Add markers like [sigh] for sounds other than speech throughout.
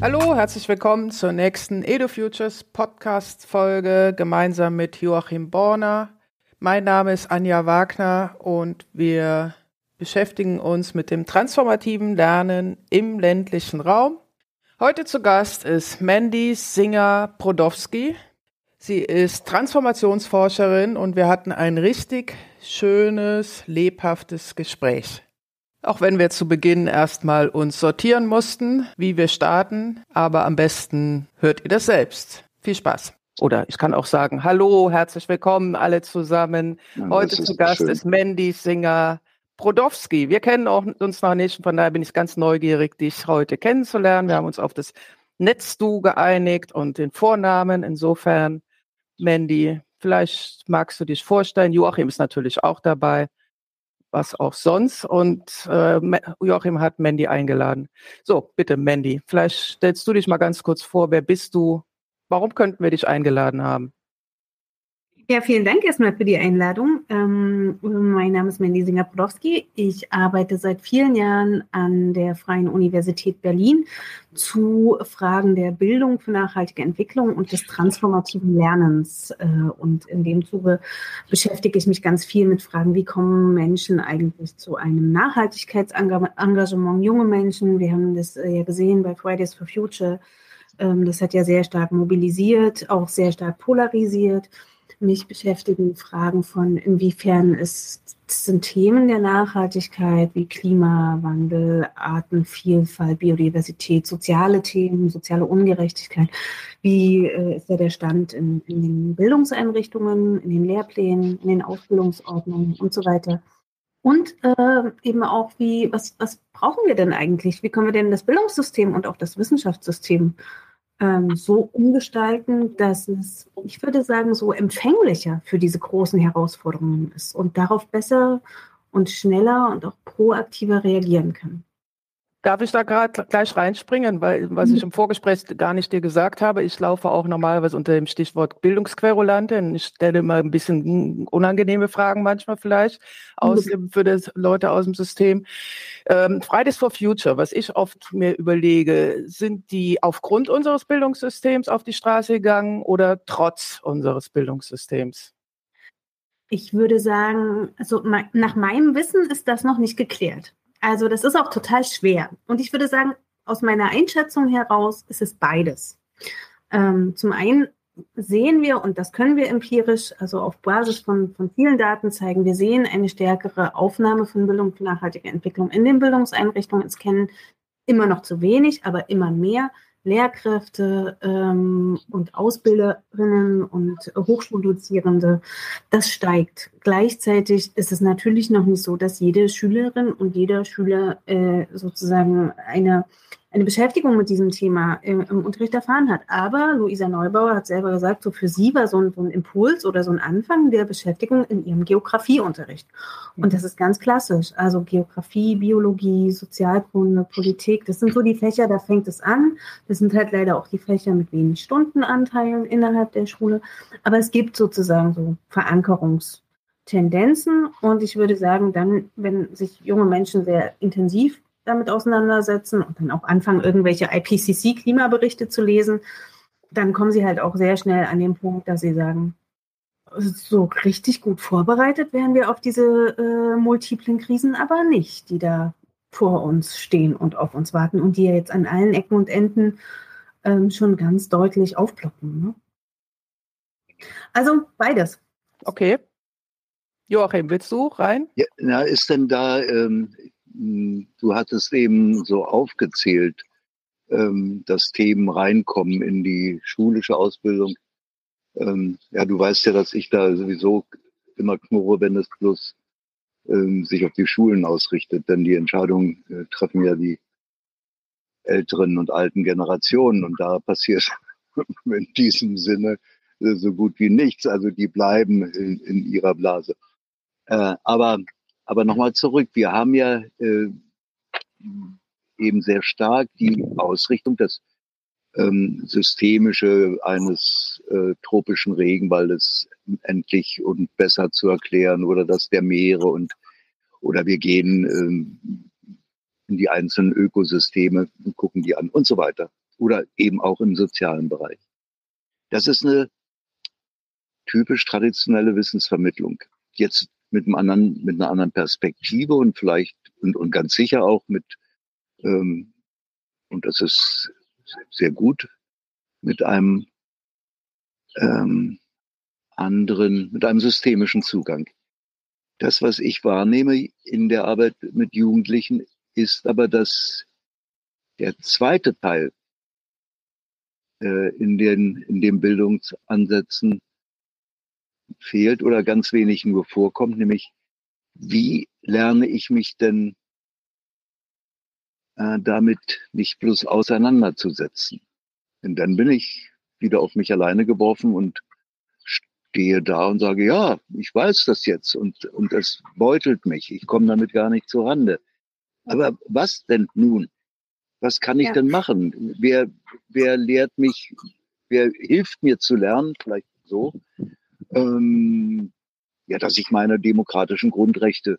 Hallo, herzlich willkommen zur nächsten EduFutures Podcast Folge gemeinsam mit Joachim Borner. Mein Name ist Anja Wagner und wir beschäftigen uns mit dem transformativen Lernen im ländlichen Raum. Heute zu Gast ist Mandy Singer Brodowski. Sie ist Transformationsforscherin und wir hatten ein richtig schönes, lebhaftes Gespräch. Auch wenn wir zu Beginn erstmal uns sortieren mussten, wie wir starten, aber am besten hört ihr das selbst. Viel Spaß. Oder ich kann auch sagen, hallo, herzlich willkommen alle zusammen. Ja, Heute zu Gast schön. ist Mandy Singer Brodowski. Wir kennen auch uns noch nicht, von daher bin ich ganz neugierig, dich heute kennenzulernen. Wir haben uns auf das Netz-Du geeinigt und den Vornamen. Insofern, Mandy, vielleicht magst du dich vorstellen. Joachim ist natürlich auch dabei, was auch sonst. Und äh, Joachim hat Mandy eingeladen. So, bitte, Mandy, vielleicht stellst du dich mal ganz kurz vor. Wer bist du? Warum könnten wir dich eingeladen haben? Ja, vielen Dank erstmal für die Einladung. Ähm, mein Name ist Mandy Singer-Podowski. Ich arbeite seit vielen Jahren an der Freien Universität Berlin zu Fragen der Bildung für nachhaltige Entwicklung und des transformativen Lernens. Äh, und in dem Zuge beschäftige ich mich ganz viel mit Fragen, wie kommen Menschen eigentlich zu einem Nachhaltigkeitsengagement, junge Menschen. Wir haben das äh, ja gesehen bei Fridays for Future. Ähm, das hat ja sehr stark mobilisiert, auch sehr stark polarisiert mich beschäftigen Fragen von, inwiefern es sind Themen der Nachhaltigkeit wie Klimawandel, Artenvielfalt, Biodiversität, soziale Themen, soziale Ungerechtigkeit. Wie äh, ist da der Stand in, in den Bildungseinrichtungen, in den Lehrplänen, in den Ausbildungsordnungen und so weiter? Und äh, eben auch, wie, was, was brauchen wir denn eigentlich? Wie können wir denn das Bildungssystem und auch das Wissenschaftssystem ähm, so umgestalten, dass es, ich würde sagen, so empfänglicher für diese großen Herausforderungen ist und darauf besser und schneller und auch proaktiver reagieren kann. Darf ich da gerade gleich reinspringen, weil was ich im Vorgespräch gar nicht dir gesagt habe, ich laufe auch normalerweise unter dem Stichwort Bildungsquerulante und ich stelle mal ein bisschen unangenehme Fragen manchmal vielleicht aus, für das Leute aus dem System. Ähm, Fridays for Future, was ich oft mir überlege, sind die aufgrund unseres Bildungssystems auf die Straße gegangen oder trotz unseres Bildungssystems? Ich würde sagen, also nach meinem Wissen ist das noch nicht geklärt. Also das ist auch total schwer. Und ich würde sagen, aus meiner Einschätzung heraus ist es beides. Ähm, zum einen sehen wir, und das können wir empirisch, also auf Basis von, von vielen Daten zeigen, wir sehen eine stärkere Aufnahme von Bildung für nachhaltige Entwicklung in den Bildungseinrichtungen. Es kennen immer noch zu wenig, aber immer mehr. Lehrkräfte ähm, und Ausbilderinnen und Hochschuldozierende, das steigt. Gleichzeitig ist es natürlich noch nicht so, dass jede Schülerin und jeder Schüler äh, sozusagen eine eine Beschäftigung mit diesem Thema im, im, Unterricht erfahren hat. Aber Luisa Neubauer hat selber gesagt, so für sie war so ein, so ein, Impuls oder so ein Anfang der Beschäftigung in ihrem Geografieunterricht. Und das ist ganz klassisch. Also Geografie, Biologie, Sozialkunde, Politik, das sind so die Fächer, da fängt es an. Das sind halt leider auch die Fächer mit wenig Stundenanteilen innerhalb der Schule. Aber es gibt sozusagen so Verankerungstendenzen. Und ich würde sagen, dann, wenn sich junge Menschen sehr intensiv damit auseinandersetzen und dann auch anfangen, irgendwelche IPCC-Klimaberichte zu lesen, dann kommen sie halt auch sehr schnell an den Punkt, dass sie sagen, so richtig gut vorbereitet wären wir auf diese äh, multiplen Krisen aber nicht, die da vor uns stehen und auf uns warten und die ja jetzt an allen Ecken und Enden ähm, schon ganz deutlich aufploppen. Ne? Also beides. Okay. Joachim, willst du rein? Ja, na, ist denn da, ähm, hm, du hattest eben so aufgezählt, ähm, dass Themen reinkommen in die schulische Ausbildung. Ähm, ja, du weißt ja, dass ich da sowieso immer knurre, wenn es bloß ähm, sich auf die Schulen ausrichtet, denn die Entscheidungen äh, treffen ja die älteren und alten Generationen und da passiert [laughs] in diesem Sinne äh, so gut wie nichts. Also die bleiben in, in ihrer Blase. Äh, aber aber nochmal zurück, wir haben ja äh, eben sehr stark die Ausrichtung, das ähm, Systemische eines äh, tropischen Regenwaldes endlich und besser zu erklären oder das der Meere und oder wir gehen ähm, in die einzelnen Ökosysteme und gucken die an und so weiter. Oder eben auch im sozialen Bereich. Das ist eine typisch traditionelle Wissensvermittlung. Jetzt mit einem anderen, mit einer anderen Perspektive und vielleicht und, und ganz sicher auch mit, ähm, und das ist sehr gut, mit einem ähm, anderen, mit einem systemischen Zugang. Das, was ich wahrnehme in der Arbeit mit Jugendlichen, ist aber, dass der zweite Teil äh, in, den, in den Bildungsansätzen fehlt oder ganz wenig nur vorkommt, nämlich wie lerne ich mich denn äh, damit nicht bloß auseinanderzusetzen? Denn dann bin ich wieder auf mich alleine geworfen und stehe da und sage, ja, ich weiß das jetzt und, und das beutelt mich. Ich komme damit gar nicht zur Rande. Aber was denn nun? Was kann ich ja. denn machen? Wer, wer lehrt mich, wer hilft mir zu lernen, vielleicht so, ähm, ja, dass ich meine demokratischen Grundrechte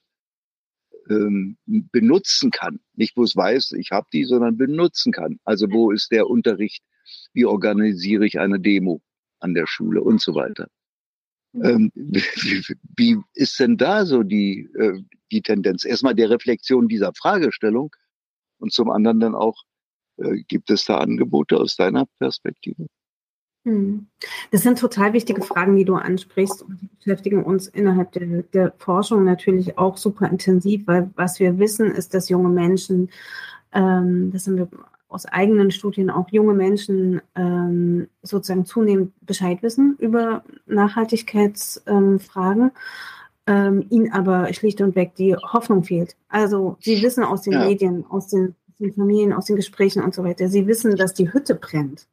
ähm, benutzen kann. Nicht bloß weiß, ich habe die, sondern benutzen kann. Also wo ist der Unterricht? Wie organisiere ich eine Demo an der Schule und so weiter? Ähm, wie, [laughs] wie, ist denn da so die, äh, die Tendenz? Erstmal der Reflexion dieser Fragestellung und zum anderen dann auch, äh, gibt es da Angebote aus deiner Perspektive? Hm. Das sind total wichtige Fragen, die du ansprichst und die beschäftigen uns innerhalb der, der Forschung natürlich auch super intensiv, weil was wir wissen, ist, dass junge Menschen, ähm, das haben wir aus eigenen Studien auch junge Menschen ähm, sozusagen zunehmend Bescheid wissen über Nachhaltigkeitsfragen, ähm, ihnen aber schlicht und weg die Hoffnung fehlt. Also sie wissen aus den ja. Medien, aus den, aus den Familien, aus den Gesprächen und so weiter, sie wissen, dass die Hütte brennt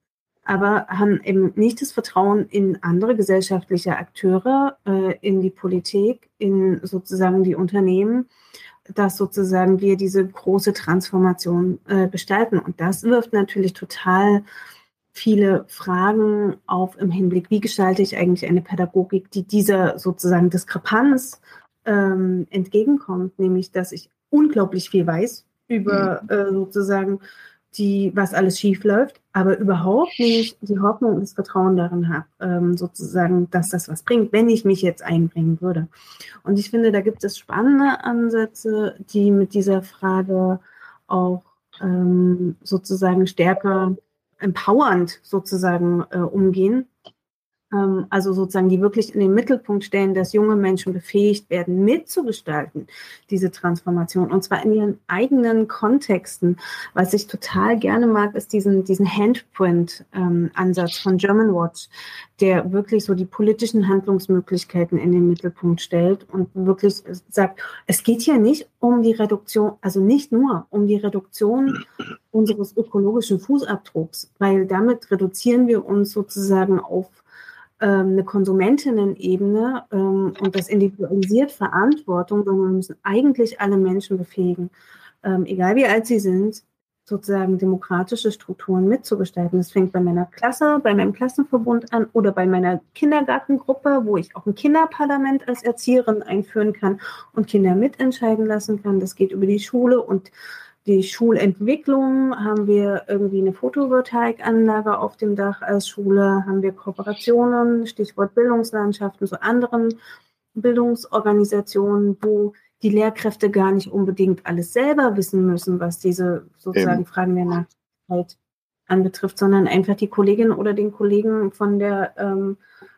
aber haben eben nicht das Vertrauen in andere gesellschaftliche Akteure, äh, in die Politik, in sozusagen die Unternehmen, dass sozusagen wir diese große Transformation äh, gestalten. Und das wirft natürlich total viele Fragen auf im Hinblick, wie gestalte ich eigentlich eine Pädagogik, die dieser sozusagen Diskrepanz ähm, entgegenkommt, nämlich dass ich unglaublich viel weiß über mhm. äh, sozusagen die, was alles schief läuft, aber überhaupt nicht die Hoffnung und das Vertrauen darin habe, ähm, sozusagen, dass das was bringt, wenn ich mich jetzt einbringen würde. Und ich finde, da gibt es spannende Ansätze, die mit dieser Frage auch ähm, sozusagen stärker empowernd sozusagen äh, umgehen also sozusagen die wirklich in den Mittelpunkt stellen, dass junge Menschen befähigt werden, mitzugestalten, diese Transformation, und zwar in ihren eigenen Kontexten. Was ich total gerne mag, ist diesen, diesen Handprint-Ansatz ähm, von German Watch, der wirklich so die politischen Handlungsmöglichkeiten in den Mittelpunkt stellt und wirklich sagt, es geht hier nicht um die Reduktion, also nicht nur um die Reduktion unseres ökologischen Fußabdrucks, weil damit reduzieren wir uns sozusagen auf ähm, eine Konsumentinnen-Ebene ähm, und das individualisiert Verantwortung, sondern wir müssen eigentlich alle Menschen befähigen, ähm, egal wie alt sie sind, sozusagen demokratische Strukturen mitzugestalten. Das fängt bei meiner Klasse, bei meinem Klassenverbund an oder bei meiner Kindergartengruppe, wo ich auch ein Kinderparlament als Erzieherin einführen kann und Kinder mitentscheiden lassen kann. Das geht über die Schule und die Schulentwicklung, haben wir irgendwie eine Photovoltaikanlage auf dem Dach als Schule, haben wir Kooperationen, Stichwort Bildungslandschaften zu anderen Bildungsorganisationen, wo die Lehrkräfte gar nicht unbedingt alles selber wissen müssen, was diese sozusagen Eben. Fragen der Nachhaltigkeit anbetrifft, sondern einfach die Kollegin oder den Kollegen von der ähm,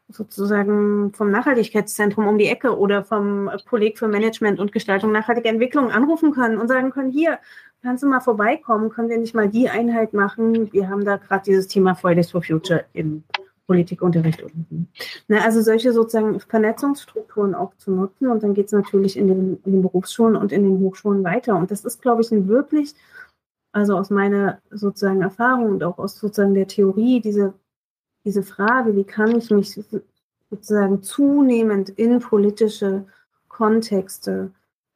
sozusagen vom Nachhaltigkeitszentrum um die Ecke oder vom Kolleg für Management und Gestaltung nachhaltiger Entwicklung anrufen können und sagen können, hier, kannst du mal vorbeikommen, können wir nicht mal die Einheit machen? Wir haben da gerade dieses Thema Fridays for Future im Politikunterricht. Na, also solche sozusagen Vernetzungsstrukturen auch zu nutzen und dann geht es natürlich in den, in den Berufsschulen und in den Hochschulen weiter. Und das ist, glaube ich, ein wirklich, also aus meiner sozusagen Erfahrung und auch aus sozusagen der Theorie, diese, diese Frage, wie kann ich mich sozusagen zunehmend in politische Kontexte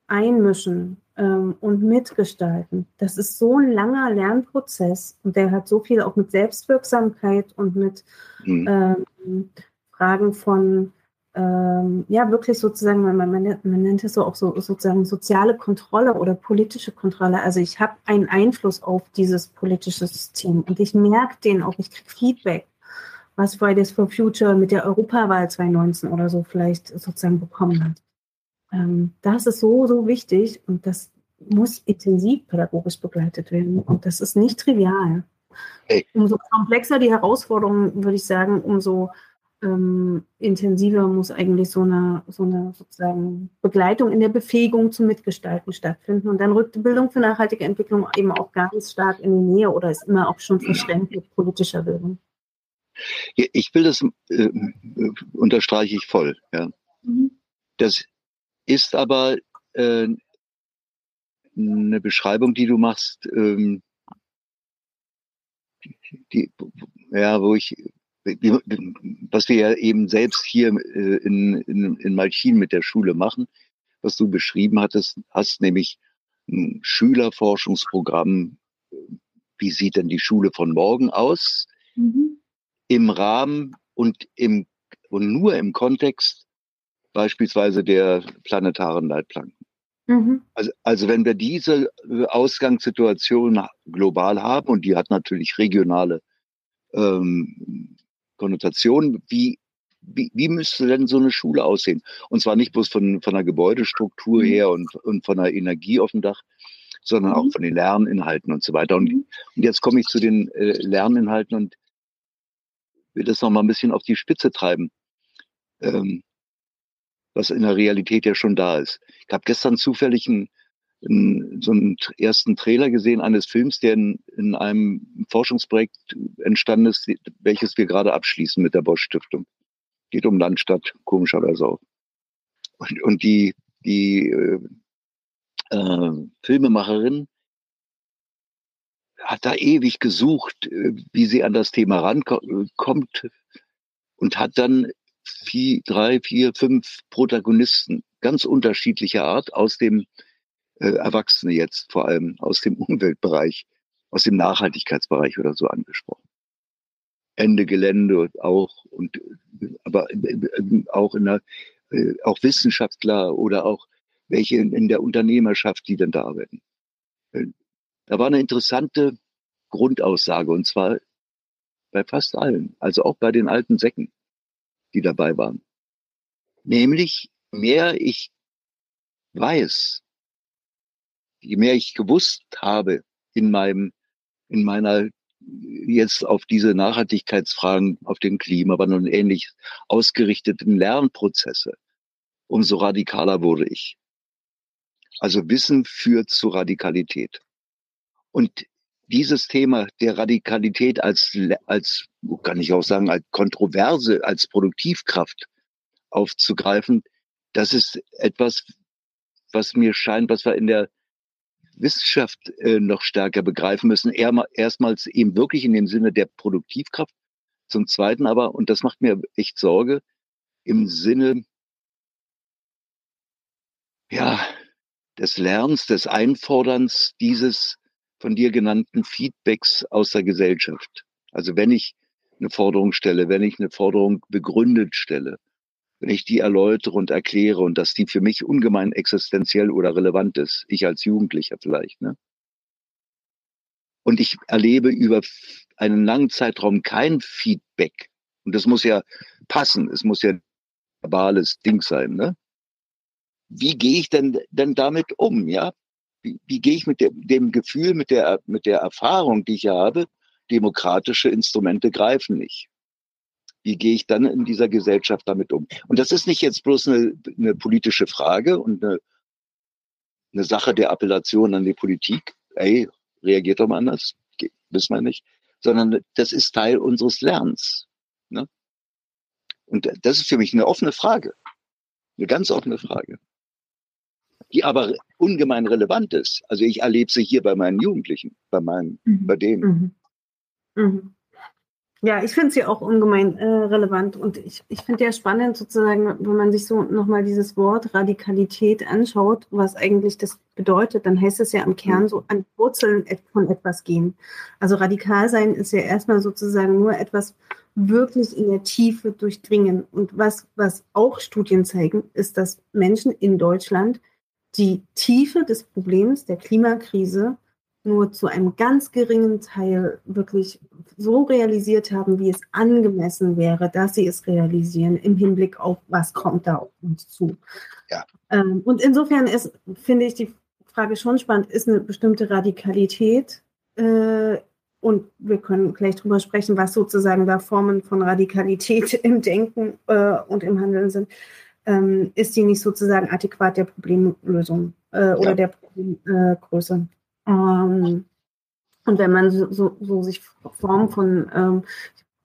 einmischen, ähm, und mitgestalten. Das ist so ein langer Lernprozess und der hat so viel auch mit Selbstwirksamkeit und mit mhm. ähm, Fragen von ähm, ja wirklich sozusagen, man, man, man nennt es so auch so sozusagen soziale Kontrolle oder politische Kontrolle. Also ich habe einen Einfluss auf dieses politische System und ich merke den auch, ich kriege Feedback, was Fridays for Future mit der Europawahl 2019 oder so vielleicht sozusagen bekommen hat. Ähm, das ist so, so wichtig und das muss intensiv pädagogisch begleitet werden und das ist nicht trivial. Umso komplexer die Herausforderungen, würde ich sagen, umso ähm, intensiver muss eigentlich so eine, so eine sozusagen Begleitung in der Befähigung zum Mitgestalten stattfinden. Und dann rückt die Bildung für nachhaltige Entwicklung eben auch ganz stark in die Nähe oder ist immer auch schon mit politischer Bildung. Ich will das äh, unterstreiche ich voll. Ja. Mhm. Das ist aber äh, eine Beschreibung, die du machst, ähm, die, ja, wo ich was wir ja eben selbst hier äh, in, in, in Malchin mit der Schule machen, was du beschrieben hattest, hast nämlich ein Schülerforschungsprogramm. Wie sieht denn die Schule von morgen aus? Mhm. Im Rahmen und im, und nur im Kontext beispielsweise der planetaren Leitplanken. Mhm. Also, also wenn wir diese äh, Ausgangssituation global haben, und die hat natürlich regionale ähm, Konnotation, wie, wie, wie müsste denn so eine Schule aussehen? Und zwar nicht bloß von, von der Gebäudestruktur mhm. her und, und von der Energie auf dem Dach, sondern mhm. auch von den Lerninhalten und so weiter. Und, mhm. und jetzt komme ich zu den äh, Lerninhalten und will das nochmal ein bisschen auf die Spitze treiben, ähm, was in der Realität ja schon da ist. Ich habe gestern zufällig einen so einen ersten Trailer gesehen eines Films, der in, in einem Forschungsprojekt entstanden ist, welches wir gerade abschließen mit der Bosch Stiftung. Geht um Landstadt, komischerweise auch. Und, und die, die äh, äh, Filmemacherin hat da ewig gesucht, äh, wie sie an das Thema rankommt und hat dann vier, drei, vier, fünf Protagonisten ganz unterschiedlicher Art aus dem äh, Erwachsene jetzt vor allem aus dem [laughs] Umweltbereich, aus dem Nachhaltigkeitsbereich oder so angesprochen. Ende Gelände auch und aber äh, auch in der äh, auch Wissenschaftler oder auch welche in, der Unternehmerschaft, die dann da arbeiten. Äh, da war eine interessante Grundaussage und zwar bei fast allen, also auch bei den alten Säcken, die dabei waren. Nämlich, mehr ich weiß, je mehr ich gewusst habe in meinem, in meiner jetzt auf diese Nachhaltigkeitsfragen, auf den Klimawandel und ähnlich ausgerichteten Lernprozesse, umso radikaler wurde ich. Also Wissen führt zu Radikalität. Und dieses Thema der Radikalität als, als, kann ich auch sagen, als Kontroverse, als Produktivkraft aufzugreifen, das ist etwas, was mir scheint, was wir in der Wissenschaft äh, noch stärker begreifen müssen. erstmals eben wirklich in dem Sinne der Produktivkraft. Zum Zweiten aber, und das macht mir echt Sorge, im Sinne, ja, des Lernens, des Einforderns dieses von dir genannten Feedbacks aus der Gesellschaft. Also wenn ich eine Forderung stelle, wenn ich eine Forderung begründet stelle, wenn ich die erläutere und erkläre und dass die für mich ungemein existenziell oder relevant ist, ich als Jugendlicher vielleicht, ne? Und ich erlebe über einen langen Zeitraum kein Feedback. Und das muss ja passen. Es muss ja ein verbales Ding sein, ne? Wie gehe ich denn, denn damit um, ja? Wie, wie gehe ich mit dem, dem Gefühl, mit der, mit der Erfahrung, die ich habe, demokratische Instrumente greifen nicht wie gehe ich dann in dieser Gesellschaft damit um? Und das ist nicht jetzt bloß eine, eine politische Frage und eine, eine Sache der Appellation an die Politik. Ey, reagiert doch mal anders. Wissen wir nicht. Sondern das ist Teil unseres Lernens. Ne? Und das ist für mich eine offene Frage. Eine ganz offene Frage. Die aber ungemein relevant ist. Also ich erlebe sie hier bei meinen Jugendlichen, bei meinen, mhm. bei denen. Mhm. Mhm. Ja, ich finde sie auch ungemein äh, relevant und ich, ich finde ja spannend sozusagen, wenn man sich so nochmal dieses Wort Radikalität anschaut, was eigentlich das bedeutet, dann heißt es ja am Kern so an Wurzeln von etwas gehen. Also radikal sein ist ja erstmal sozusagen nur etwas wirklich in der Tiefe durchdringen. Und was, was auch Studien zeigen, ist, dass Menschen in Deutschland die Tiefe des Problems der Klimakrise nur zu einem ganz geringen Teil wirklich so realisiert haben, wie es angemessen wäre, dass sie es realisieren im Hinblick auf, was kommt da auf uns zu. Ja. Ähm, und insofern ist, finde ich die Frage schon spannend, ist eine bestimmte Radikalität äh, und wir können gleich drüber sprechen, was sozusagen da Formen von Radikalität [laughs] im Denken äh, und im Handeln sind. Ähm, ist die nicht sozusagen adäquat der Problemlösung äh, oder ja. der Problemgröße? Ähm, und wenn man so, so, so sich Formen von, ähm,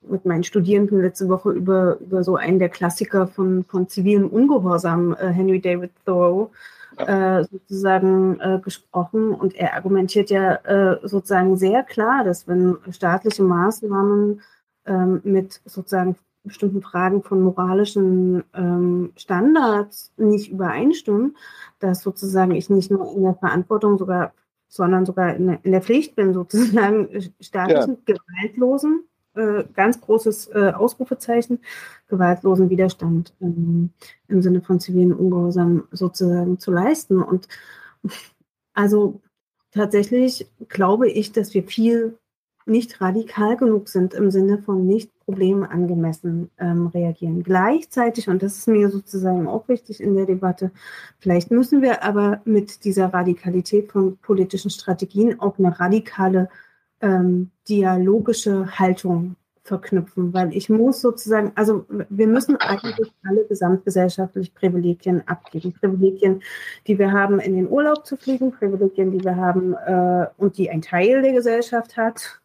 mit meinen Studierenden letzte Woche über, über so einen der Klassiker von, von zivilem Ungehorsam, äh, Henry David Thoreau, äh, sozusagen äh, gesprochen. Und er argumentiert ja äh, sozusagen sehr klar, dass wenn staatliche Maßnahmen ähm, mit sozusagen bestimmten Fragen von moralischen ähm, Standards nicht übereinstimmen, dass sozusagen ich nicht nur in der Verantwortung sogar sondern sogar in, in der Pflicht bin, sozusagen staatlichen, ja. gewaltlosen, äh, ganz großes äh, Ausrufezeichen, gewaltlosen Widerstand ähm, im Sinne von zivilen Ungehorsam sozusagen zu leisten. Und also tatsächlich glaube ich, dass wir viel nicht radikal genug sind im Sinne von nicht problemangemessen ähm, reagieren. Gleichzeitig, und das ist mir sozusagen auch wichtig in der Debatte, vielleicht müssen wir aber mit dieser Radikalität von politischen Strategien auch eine radikale ähm, dialogische Haltung verknüpfen, weil ich muss sozusagen, also wir müssen eigentlich alle gesamtgesellschaftlich Privilegien abgeben. Privilegien, die wir haben, in den Urlaub zu fliegen, Privilegien, die wir haben äh, und die ein Teil der Gesellschaft hat,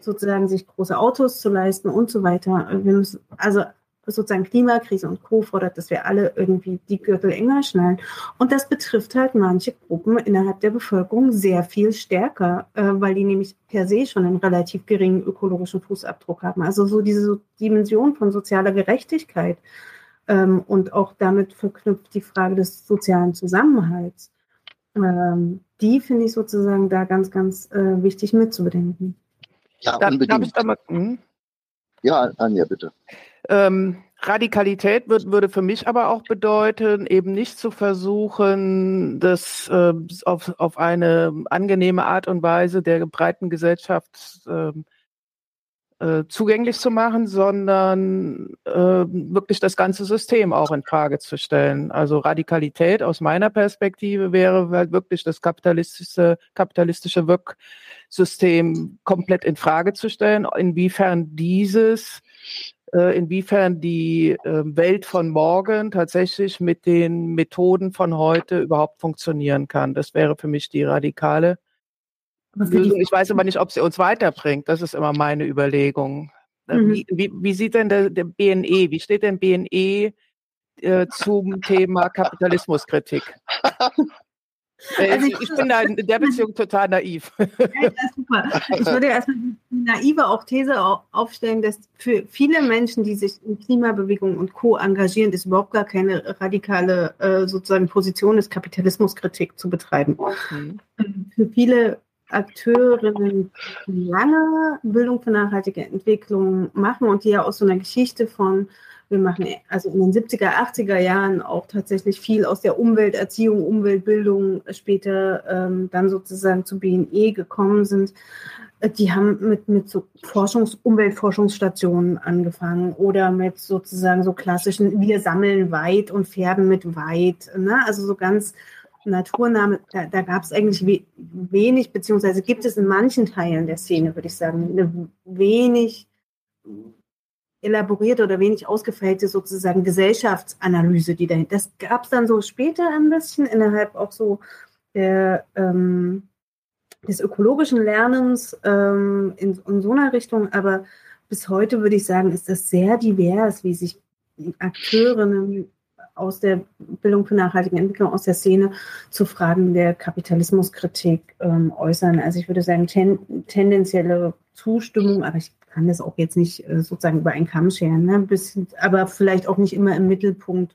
sozusagen sich große Autos zu leisten und so weiter. Wir müssen, also sozusagen Klimakrise und Co. fordert, dass wir alle irgendwie die Gürtel enger schnallen. Und das betrifft halt manche Gruppen innerhalb der Bevölkerung sehr viel stärker, äh, weil die nämlich per se schon einen relativ geringen ökologischen Fußabdruck haben. Also so diese Dimension von sozialer Gerechtigkeit ähm, und auch damit verknüpft die Frage des sozialen Zusammenhalts. Ähm, die finde ich sozusagen da ganz, ganz äh, wichtig mitzubedenken. Ja, da, unbedingt. ich da mal, hm? Ja, Anja, bitte. Ähm, Radikalität wird, würde für mich aber auch bedeuten, eben nicht zu versuchen, das äh, auf, auf eine angenehme Art und Weise der breiten Gesellschaft äh, äh, zugänglich zu machen, sondern äh, wirklich das ganze System auch in Frage zu stellen. Also Radikalität aus meiner Perspektive wäre halt wirklich das kapitalistische, kapitalistische Wirksystem komplett in Frage zu stellen, inwiefern dieses äh, inwiefern die äh, Welt von morgen tatsächlich mit den Methoden von heute überhaupt funktionieren kann. Das wäre für mich die radikale ich weiß aber nicht, ob sie uns weiterbringt. Das ist immer meine Überlegung. Äh, mhm. Wie, wie, wie, sieht denn der, der, BNE, wie steht denn BNE äh, zum Thema Kapitalismuskritik? [laughs] Äh, also ich, ich, bin da in der Beziehung total naiv. Ja, super. Ich würde [laughs] erstmal die naive auch These aufstellen, dass für viele Menschen, die sich in Klimabewegung und Co. engagieren, ist überhaupt gar keine radikale äh, sozusagen Position des Kapitalismuskritik zu betreiben. Mhm. Für viele Akteurinnen lange Bildung für nachhaltige Entwicklung machen und die ja aus so einer Geschichte von, wir machen also in den 70er, 80er Jahren auch tatsächlich viel aus der Umwelterziehung, Umweltbildung später ähm, dann sozusagen zu BNE gekommen sind. Die haben mit, mit so Forschungs-, Umweltforschungsstationen angefangen oder mit sozusagen so klassischen, wir sammeln weit und färben mit weit. Ne? Also so ganz Naturname, da, da gab es eigentlich we wenig, beziehungsweise gibt es in manchen Teilen der Szene, würde ich sagen, eine wenig elaborierte oder wenig ausgefeilte sozusagen Gesellschaftsanalyse, die dahinter. Das gab es dann so später ein bisschen innerhalb auch so der, ähm, des ökologischen Lernens ähm, in, in so einer Richtung, aber bis heute würde ich sagen, ist das sehr divers, wie sich Akteurinnen aus der Bildung für nachhaltige Entwicklung, aus der Szene zu Fragen der Kapitalismuskritik ähm, äußern. Also ich würde sagen, ten, tendenzielle Zustimmung, aber ich kann das auch jetzt nicht äh, sozusagen über einen Kamm scheren, ne? Bisschen, aber vielleicht auch nicht immer im Mittelpunkt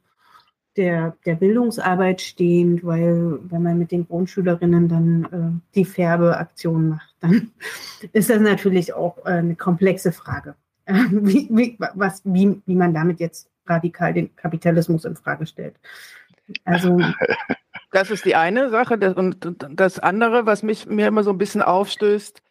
der, der Bildungsarbeit stehend, weil wenn man mit den Grundschülerinnen dann äh, die Färbeaktion macht, dann [laughs] ist das natürlich auch äh, eine komplexe Frage, [laughs] wie, wie, was, wie, wie man damit jetzt radikal den Kapitalismus in Frage stellt. Also [laughs] das ist die eine Sache. Und das andere, was mich mir immer so ein bisschen aufstößt,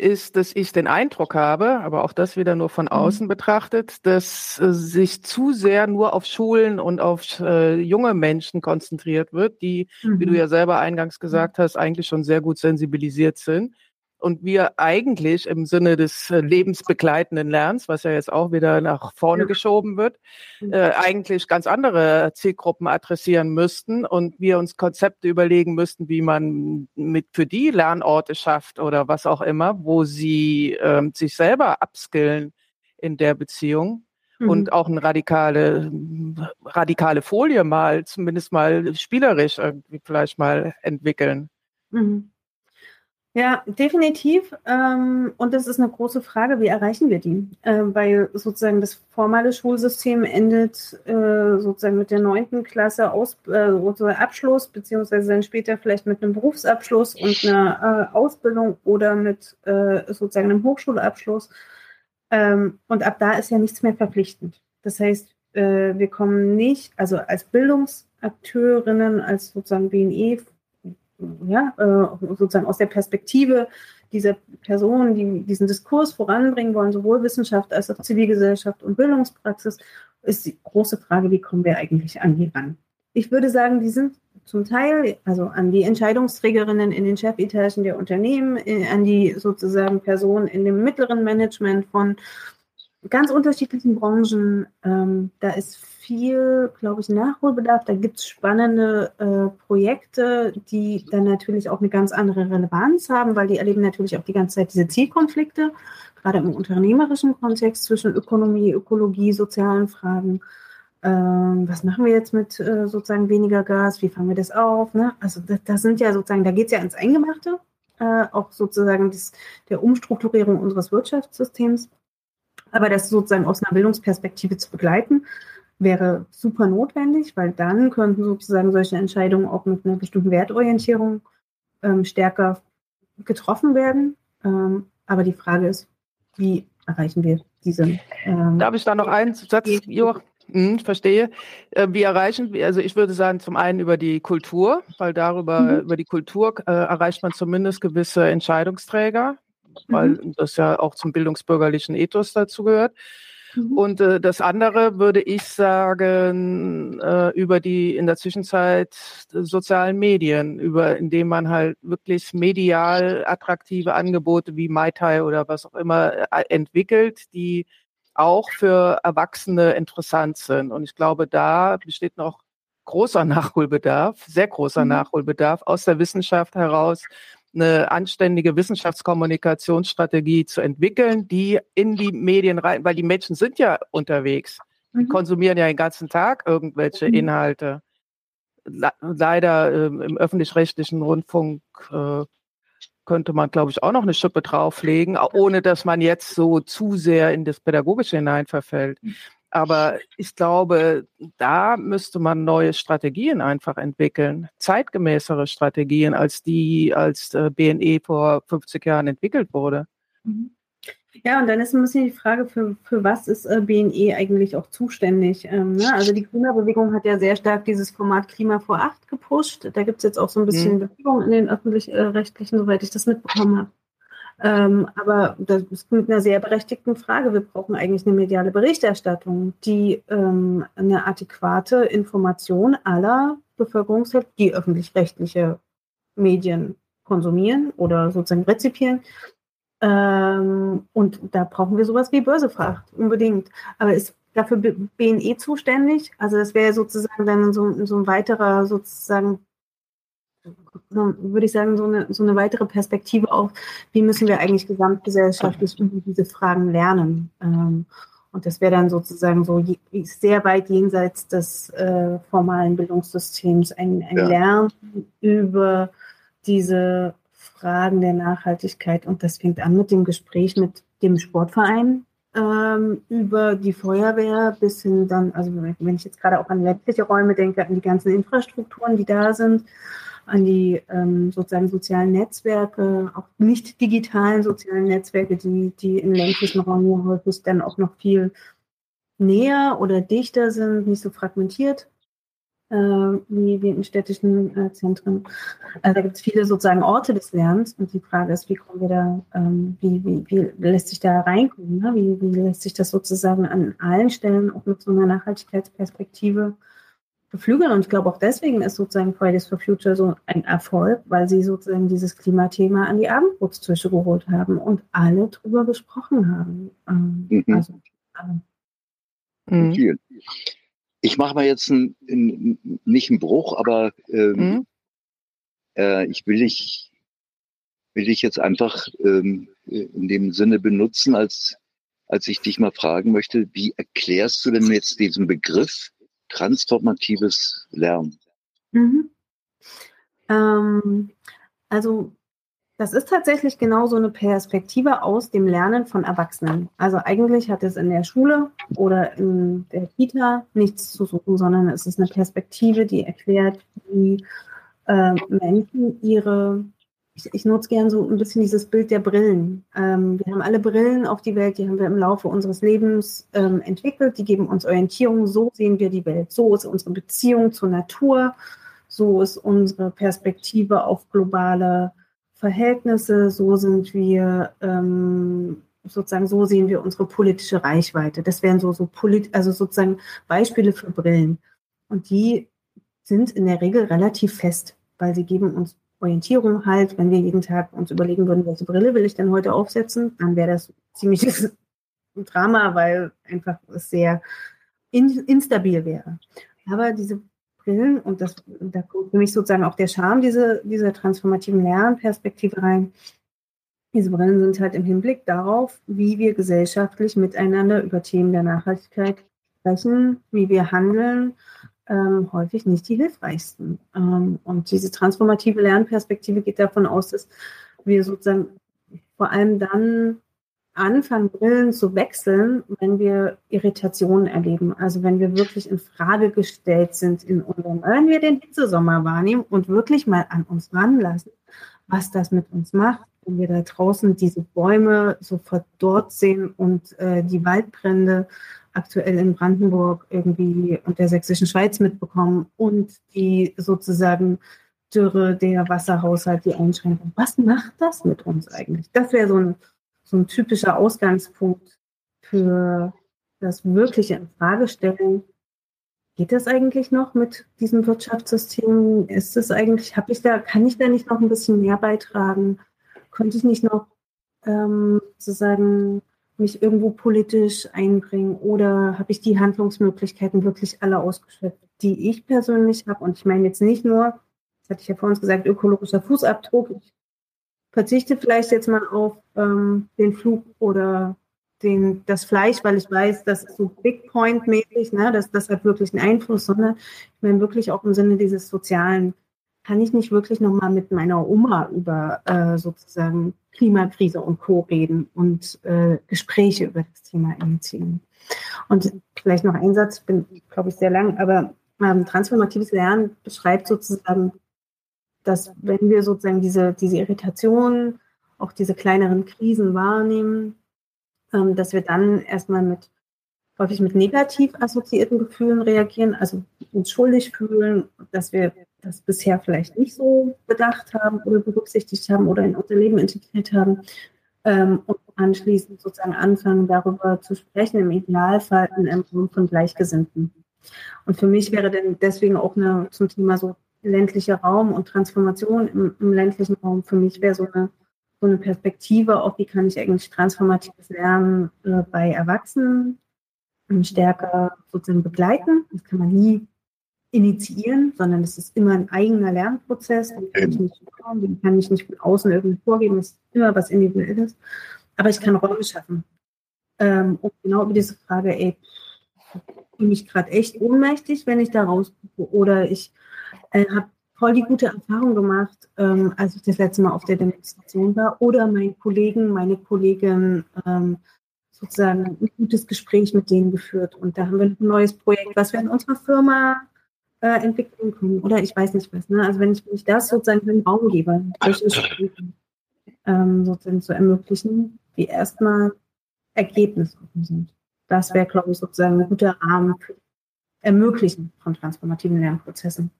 ist, dass ich den Eindruck habe, aber auch das wieder nur von mhm. außen mhm. betrachtet, dass äh, sich zu sehr nur auf Schulen und auf äh, junge Menschen konzentriert wird, die, mhm. wie du mhm. ja selber eingangs gesagt hast, eigentlich schon sehr gut sensibilisiert sind und wir eigentlich im Sinne des äh, lebensbegleitenden Lernens, was ja jetzt auch wieder nach vorne geschoben wird, mhm. äh, eigentlich ganz andere Zielgruppen adressieren müssten und wir uns Konzepte überlegen müssten, wie man mit für die Lernorte schafft oder was auch immer, wo sie äh, sich selber upskillen in der Beziehung mhm. und auch eine radikale, radikale Folie mal, zumindest mal spielerisch irgendwie vielleicht mal entwickeln. Mhm. Ja, definitiv. Ähm, und das ist eine große Frage, wie erreichen wir die? Äh, weil sozusagen das formale Schulsystem endet äh, sozusagen mit der neunten Klasse Aus, äh, Abschluss, beziehungsweise dann später vielleicht mit einem Berufsabschluss und einer äh, Ausbildung oder mit sozusagen einem Hochschulabschluss. Ähm, und ab da ist ja nichts mehr verpflichtend. Das heißt, wir kommen nicht, also als Bildungsakteurinnen, als sozusagen BNE ja, äh, sozusagen aus der Perspektive dieser Personen, die diesen Diskurs voranbringen wollen, sowohl Wissenschaft als auch Zivilgesellschaft und Bildungspraxis, ist die große Frage, wie kommen wir eigentlich an die ran? Ich würde sagen, die sind zum Teil, also an die Entscheidungsträgerinnen in den Chefetagen der Unternehmen, an die sozusagen Personen in dem mittleren Management von ganz unterschiedlichen Branchen. Ähm, da ist viel, glaube ich, Nachholbedarf. Da gibt es spannende äh, Projekte, die dann natürlich auch eine ganz andere Relevanz haben, weil die erleben natürlich auch die ganze Zeit diese Zielkonflikte, gerade im unternehmerischen Kontext zwischen Ökonomie, Ökologie, sozialen Fragen. Ähm, was machen wir jetzt mit äh, sozusagen weniger Gas? Wie fangen wir das auf? Ne? Also das, das, sind ja sozusagen, da geht es ja ins Eingemachte, äh, auch sozusagen das, der Umstrukturierung unseres Wirtschaftssystems. Aber das sozusagen aus einer Bildungsperspektive zu begleiten, wäre super notwendig, weil dann könnten sozusagen solche Entscheidungen auch mit einer bestimmten Wertorientierung ähm, stärker getroffen werden. Ähm, aber die Frage ist, wie erreichen wir diese? Ähm, Darf ich da noch einen Satz, Joach? Hm, verstehe. Äh, wie erreichen wir, also ich würde sagen, zum einen über die Kultur, weil darüber, mhm. über die Kultur äh, erreicht man zumindest gewisse Entscheidungsträger, weil mhm. das ja auch zum bildungsbürgerlichen Ethos dazu gehört. Mhm. Und äh, das andere würde ich sagen, äh, über die in der Zwischenzeit sozialen Medien, über indem man halt wirklich medial attraktive Angebote wie MaiTai oder was auch immer äh, entwickelt, die auch für Erwachsene interessant sind. Und ich glaube, da besteht noch großer [laughs] Nachholbedarf, sehr großer mhm. Nachholbedarf aus der Wissenschaft heraus, eine anständige Wissenschaftskommunikationsstrategie zu entwickeln, die in die Medien rein, weil die Menschen sind ja unterwegs. Die mhm. konsumieren ja den ganzen Tag irgendwelche mhm. Inhalte. leider äh, im öffentlich-rechtlichen Rundfunk äh, könnte man, glaube ich, auch noch eine Schippe drauflegen, ohne dass man jetzt so zu sehr in das Pädagogische hineinverfällt. Mhm. Aber ich glaube, da müsste man neue Strategien einfach entwickeln, zeitgemäßere Strategien als die, als äh, BNE vor 50 Jahren entwickelt wurde. Mhm. Ja, und dann ist ein bisschen die Frage, für, für was ist äh, BNE eigentlich auch zuständig? Ähm, ne? Also die Klimabewegung hat ja sehr stark dieses Format Klima vor acht gepusht. Da gibt es jetzt auch so ein bisschen mhm. Bewegung in den öffentlich-rechtlichen, soweit ich das mitbekommen habe. Ähm, aber das ist mit einer sehr berechtigten Frage. Wir brauchen eigentlich eine mediale Berichterstattung, die ähm, eine adäquate Information aller Bevölkerungshälften, die öffentlich-rechtliche Medien konsumieren oder sozusagen rezipieren. Ähm, und da brauchen wir sowas wie Börsefracht, unbedingt. Aber ist dafür BNE zuständig? Also das wäre sozusagen dann so, so ein weiterer sozusagen würde ich sagen, so eine, so eine weitere Perspektive auf, wie müssen wir eigentlich gesamtgesellschaftlich über diese Fragen lernen. Ähm, und das wäre dann sozusagen so sehr weit jenseits des äh, formalen Bildungssystems ein, ein ja. Lernen über diese Fragen der Nachhaltigkeit. Und das fängt an mit dem Gespräch mit dem Sportverein ähm, über die Feuerwehr bis hin dann, also wenn ich jetzt gerade auch an ländliche Räume denke, an die ganzen Infrastrukturen, die da sind, an die ähm, sozusagen sozialen Netzwerke, auch nicht digitalen sozialen Netzwerke, die, die in ländlichen Räumen häufig dann auch noch viel näher oder dichter sind, nicht so fragmentiert äh, wie, wie in städtischen äh, Zentren. Also da gibt es viele sozusagen Orte des Lernens und die Frage ist, wie kommen wir da, ähm, wie, wie, wie lässt sich da reinkommen? Ne? Wie, wie lässt sich das sozusagen an allen Stellen auch mit so einer Nachhaltigkeitsperspektive beflügeln? Und ich glaube auch deswegen ist sozusagen Fridays for Future so ein Erfolg, weil sie sozusagen dieses Klimathema an die Abendbrotstische geholt haben und alle drüber gesprochen haben. Ähm, mhm. Also alle. Mhm. Ich mache mal jetzt ein, ein, nicht einen Bruch, aber ähm, mhm. äh, ich will dich, will dich jetzt einfach ähm, in dem Sinne benutzen, als, als ich dich mal fragen möchte, wie erklärst du denn jetzt diesen Begriff transformatives Lernen? Mhm. Ähm, also das ist tatsächlich genau so eine Perspektive aus dem Lernen von Erwachsenen. Also eigentlich hat es in der Schule oder in der Kita nichts zu suchen, sondern es ist eine Perspektive, die erklärt, wie äh, Menschen ihre, ich, ich nutze gern so ein bisschen dieses Bild der Brillen. Ähm, wir haben alle Brillen auf die Welt, die haben wir im Laufe unseres Lebens ähm, entwickelt, die geben uns Orientierung, so sehen wir die Welt, so ist unsere Beziehung zur Natur, so ist unsere Perspektive auf globale Verhältnisse, so sind wir ähm, sozusagen, so sehen wir unsere politische Reichweite. Das wären so, so polit also sozusagen Beispiele für Brillen. Und die sind in der Regel relativ fest, weil sie geben uns Orientierung halt. Wenn wir jeden Tag uns überlegen würden, welche Brille will ich denn heute aufsetzen, dann wäre das ziemliches [laughs] Drama, weil einfach es sehr in, instabil wäre. Aber diese Brillen und das, da kommt für mich sozusagen auch der Charme dieser, dieser transformativen Lernperspektive rein. Diese Brillen sind halt im Hinblick darauf, wie wir gesellschaftlich miteinander über Themen der Nachhaltigkeit sprechen, wie wir handeln, ähm, häufig nicht die hilfreichsten. Ähm, und diese transformative Lernperspektive geht davon aus, dass wir sozusagen vor allem dann anfangen, Brillen zu wechseln, wenn wir Irritationen erleben. Also wenn wir wirklich in Frage gestellt sind in unserem, wenn wir den Hitzesommer wahrnehmen und wirklich mal an uns ranlassen, was das mit uns macht, wenn wir da draußen diese Bäume so verdorrt sehen und äh, die Waldbrände aktuell in Brandenburg irgendwie und der sächsischen Schweiz mitbekommen und die sozusagen Dürre, der Wasserhaushalt, die Einschränkung. Was macht das mit uns eigentlich? Das wäre so ein so ein typischer Ausgangspunkt für das wirkliche Infragestellen. Geht das eigentlich noch mit diesem Wirtschaftssystem? Ist es eigentlich, habe ich da, kann ich da nicht noch ein bisschen mehr beitragen? Könnte ich nicht noch ähm, sozusagen mich irgendwo politisch einbringen oder habe ich die Handlungsmöglichkeiten wirklich alle ausgeschöpft, die ich persönlich habe? Und ich meine jetzt nicht nur, das hatte ich ja vor uns gesagt, ökologischer Fußabdruck. Ich verzichte vielleicht jetzt mal auf ähm, den Flug oder den, das Fleisch, weil ich weiß, das ist so Big Point-mäßig, ne? das, das hat wirklich einen Einfluss, sondern ich meine wirklich auch im Sinne dieses Sozialen, kann ich nicht wirklich nochmal mit meiner Oma über äh, sozusagen Klimakrise und Co. reden und äh, Gespräche über das Thema initiieren. Und vielleicht noch ein Satz, bin, glaube ich, sehr lang, aber ähm, transformatives Lernen beschreibt sozusagen dass wenn wir sozusagen diese, diese Irritation, auch diese kleineren Krisen wahrnehmen, ähm, dass wir dann erstmal mit häufig mit negativ assoziierten Gefühlen reagieren, also uns schuldig fühlen, dass wir das bisher vielleicht nicht so bedacht haben oder berücksichtigt haben oder in unser Leben integriert haben ähm, und anschließend sozusagen anfangen, darüber zu sprechen, im Idealfall in einem Raum von Gleichgesinnten. Und für mich wäre denn deswegen auch eine, zum Thema so ländlicher Raum und Transformation im, im ländlichen Raum für mich wäre so eine, so eine Perspektive, auch wie kann ich eigentlich transformatives Lernen äh, bei Erwachsenen stärker sozusagen begleiten. Das kann man nie initiieren, sondern es ist immer ein eigener Lernprozess. Den kann ich nicht den kann ich nicht von außen irgendwie vorgeben. Es ist immer was Individuelles. Aber ich kann Räume schaffen. Ähm, und genau über diese Frage, ey, fühle mich gerade echt ohnmächtig, wenn ich da rausgucke. Oder ich äh, habe voll die gute Erfahrung gemacht, ähm, als ich das letzte Mal auf der Demonstration war. Oder mein Kollegen, meine Kollegin ähm, sozusagen ein gutes Gespräch mit denen geführt. Und da haben wir ein neues Projekt, was wir in unserer Firma äh, entwickeln können. Oder ich weiß nicht was. Ne? Also wenn ich, wenn ich das sozusagen für den Raum gebe, ähm, sozusagen zu ermöglichen, die erstmal ergebnisoffen sind. Das wäre, glaube ich, sozusagen ein guter Rahmen für Ermöglichen von transformativen Lernprozessen.